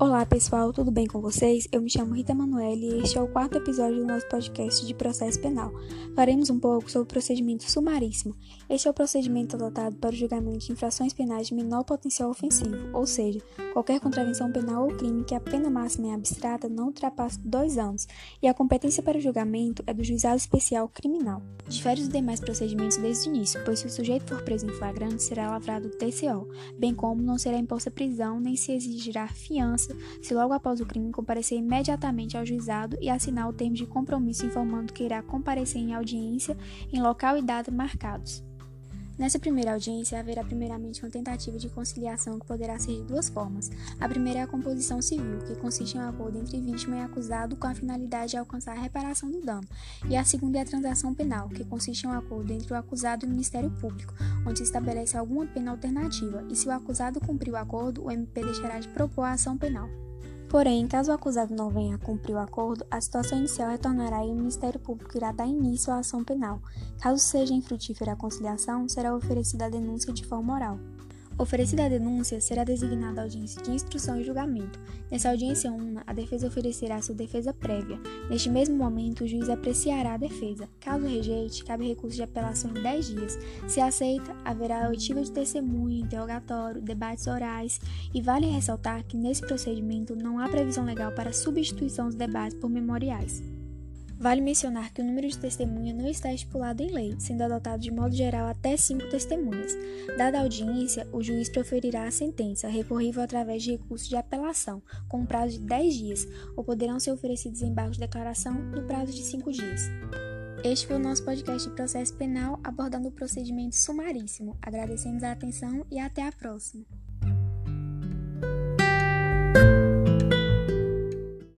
Och pessoal, tudo bem com vocês? Eu me chamo Rita Manoel e este é o quarto episódio do nosso podcast de processo penal. Faremos um pouco sobre o procedimento sumaríssimo. Este é o procedimento adotado para o julgamento de infrações penais de menor potencial ofensivo, ou seja, qualquer contravenção penal ou crime que a pena máxima é abstrata não ultrapasse dois anos, e a competência para o julgamento é do juizado especial criminal. Difere dos demais procedimentos desde o início, pois se o sujeito for preso em flagrante, será lavrado o TCO, bem como não será imposta prisão nem se exigirá fiança se logo após o crime comparecer imediatamente ao juizado e assinar o termo de compromisso informando que irá comparecer em audiência em local e data marcados. Nessa primeira audiência, haverá primeiramente uma tentativa de conciliação que poderá ser de duas formas. A primeira é a composição civil, que consiste em um acordo entre vítima e acusado com a finalidade de alcançar a reparação do dano. E a segunda é a transação penal, que consiste em um acordo entre o acusado e o Ministério Público, onde se estabelece alguma pena alternativa, e se o acusado cumprir o acordo, o MP deixará de propor a ação penal. Porém, caso o acusado não venha a cumprir o acordo, a situação inicial retornará e o Ministério Público irá dar início à ação penal. Caso seja infrutífera a conciliação, será oferecida a denúncia de forma oral. Oferecida a denúncia, será designada audiência de instrução e julgamento. Nessa audiência una, a defesa oferecerá sua defesa prévia. Neste mesmo momento, o juiz apreciará a defesa. Caso rejeite, cabe recurso de apelação em 10 dias. Se aceita, haverá oitiva de testemunha, interrogatório, debates orais e vale ressaltar que nesse procedimento não há previsão legal para substituição dos debates por memoriais. Vale mencionar que o número de testemunha não está estipulado em lei, sendo adotado de modo geral até cinco testemunhas. Dada a audiência, o juiz proferirá a sentença, recorrível através de recurso de apelação, com um prazo de 10 dias, ou poderão ser oferecidos embargos de declaração no prazo de 5 dias. Este foi o nosso podcast de processo penal abordando o procedimento sumaríssimo. Agradecemos a atenção e até a próxima.